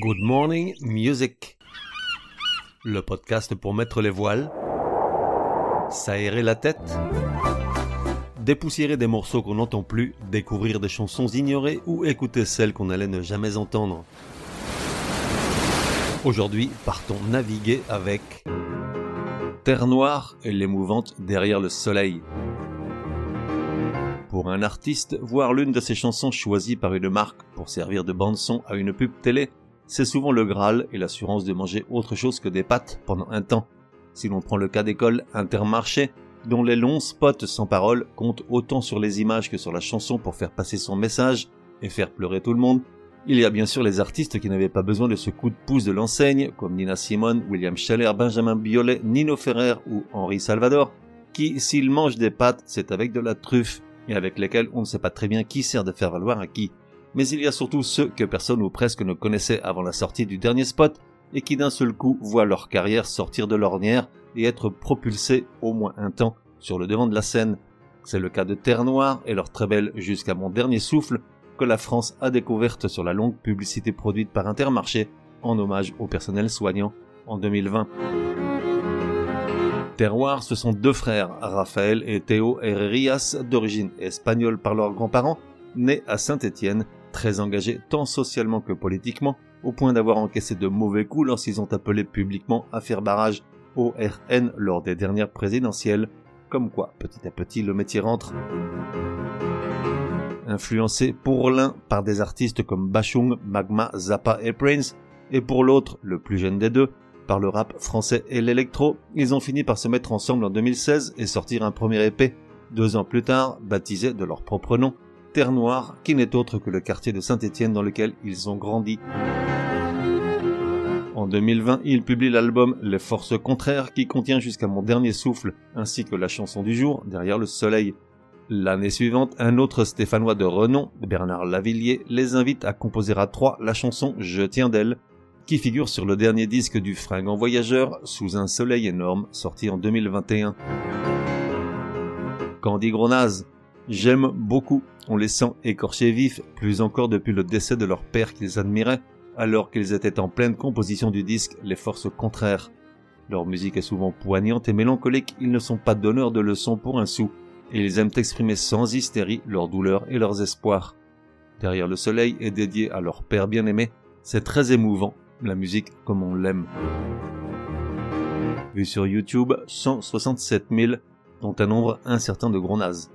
Good Morning Music. Le podcast pour mettre les voiles, s'aérer la tête, dépoussiérer des morceaux qu'on n'entend plus, découvrir des chansons ignorées ou écouter celles qu'on allait ne jamais entendre. Aujourd'hui, partons naviguer avec Terre Noire et l'émouvante Derrière le Soleil. Pour un artiste, voir l'une de ses chansons choisies par une marque pour servir de bande-son à une pub télé, c'est souvent le Graal et l'assurance de manger autre chose que des pâtes pendant un temps. Si l'on prend le cas d'école Intermarché, dont les longs spots sans parole comptent autant sur les images que sur la chanson pour faire passer son message et faire pleurer tout le monde, il y a bien sûr les artistes qui n'avaient pas besoin de ce coup de pouce de l'enseigne, comme Nina Simone, William Scheller, Benjamin Biolay, Nino Ferrer ou Henri Salvador, qui, s'ils mangent des pâtes, c'est avec de la truffe, et avec lesquels on ne sait pas très bien qui sert de faire valoir à qui. Mais il y a surtout ceux que personne ou presque ne connaissait avant la sortie du dernier spot, et qui d'un seul coup voient leur carrière sortir de l'ornière et être propulsés au moins un temps sur le devant de la scène. C'est le cas de Terre Noire et leur très belle Jusqu'à mon dernier souffle que la France a découverte sur la longue publicité produite par Intermarché en hommage au personnel soignant en 2020. Terroir, ce sont deux frères, Raphaël et Théo Herrerias, d'origine espagnole par leurs grands-parents, nés à Saint-Étienne, très engagés tant socialement que politiquement, au point d'avoir encaissé de mauvais coups lorsqu'ils ont appelé publiquement à faire barrage au RN lors des dernières présidentielles, comme quoi petit à petit le métier rentre. Influencés pour l'un par des artistes comme Bachung, Magma, Zappa et Prince, et pour l'autre, le plus jeune des deux, par le rap français et l'électro, ils ont fini par se mettre ensemble en 2016 et sortir un premier épée, deux ans plus tard, baptisé de leur propre nom, Terre Noire, qui n'est autre que le quartier de Saint-Étienne dans lequel ils ont grandi. En 2020, ils publient l'album Les Forces Contraires qui contient jusqu'à mon dernier souffle, ainsi que la chanson du jour, Derrière le Soleil. L'année suivante, un autre Stéphanois de renom, Bernard Lavillier, les invite à composer à trois la chanson Je tiens d'elle, qui figure sur le dernier disque du fringant voyageur Sous un soleil énorme, sorti en 2021. Candy Gronaz. J'aime beaucoup. On les sent écorchés vifs, plus encore depuis le décès de leur père qu'ils admiraient, alors qu'ils étaient en pleine composition du disque Les Forces Contraires. Leur musique est souvent poignante et mélancolique, ils ne sont pas donneurs de leçons pour un sou, et ils aiment exprimer sans hystérie leurs douleurs et leurs espoirs. Derrière le soleil est dédié à leur père bien-aimé, c'est très émouvant la musique comme on l'aime. Vu sur YouTube, 167 000, dont un nombre incertain de gros nazes.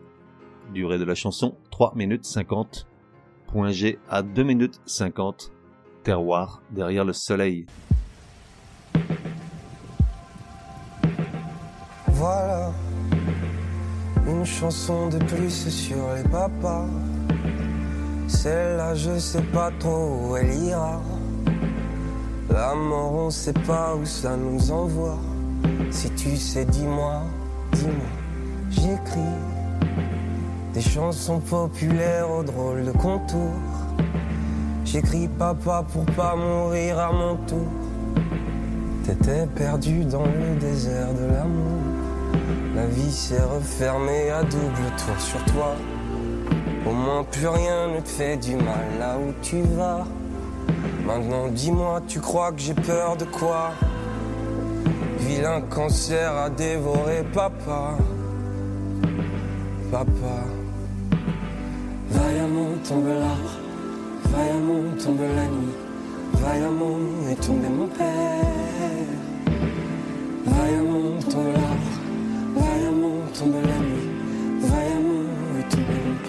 Durée de la chanson 3 minutes 50. Point G à 2 minutes 50. Terroir derrière le soleil. Voilà une chanson de plus sur les papas. Celle-là, je sais pas trop où elle ira. La mort, on sait pas où ça nous envoie. Si tu sais, dis-moi, dis-moi. J'écris des chansons populaires aux drôles de contours. J'écris papa pour pas mourir à mon tour. T'étais perdu dans le désert de l'amour. La vie s'est refermée à double tour sur toi. Au moins plus rien ne te fait du mal là où tu vas. Maintenant dis-moi, tu crois que j'ai peur de quoi? Vilain cancer a dévoré papa. Papa. Vaillamment tombe l'arbre, vaillamment tombe la nuit, vaillamment est tombé mon père. Vaillamment tombe l'arbre, vaillamment tombe la nuit, vaillamment est tombé mon père.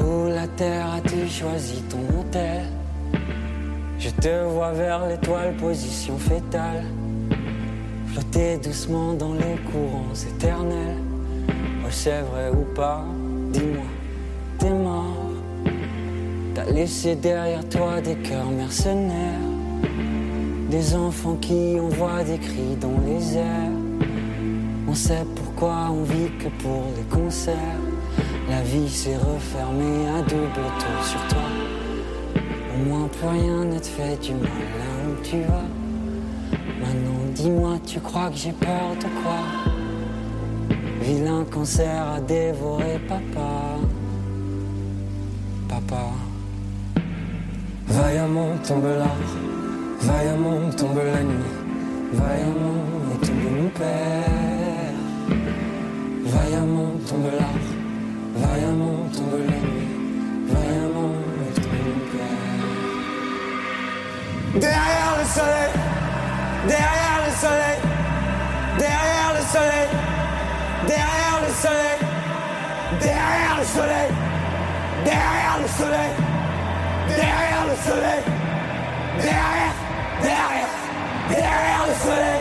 Où la terre a-t-il choisi ton hôtel? Je te vois vers l'étoile, position fétale. Flotter doucement dans les courants éternels. c'est vrai ou pas Dis-moi, t'es mort. T'as laissé derrière toi des cœurs mercenaires. Des enfants qui envoient des cris dans les airs. On sait pourquoi on vit que pour les concerts. La vie s'est refermée à double tour sur toi. Au moins plus rien ne te fait du mal là où tu vas. Maintenant dis-moi, tu crois que j'ai peur de quoi? Vilain cancer a dévoré papa. Papa. Vaillamment tombe l'art, vaillamment tombe la nuit, vaillamment est tombe mon père. Vaillamment tombe l'art, Derrière le soleil, derrière le soleil, derrière le soleil, derrière le soleil, derrière le soleil, derrière le soleil, derrière le soleil, derrière, derrière, derrière le soleil,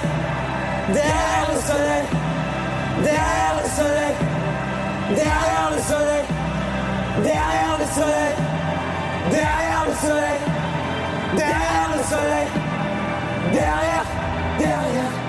derrière le soleil, derrière le soleil, derrière le soleil, derrière le soleil, derrière le soleil, derrière le soleil, derrière, derrière.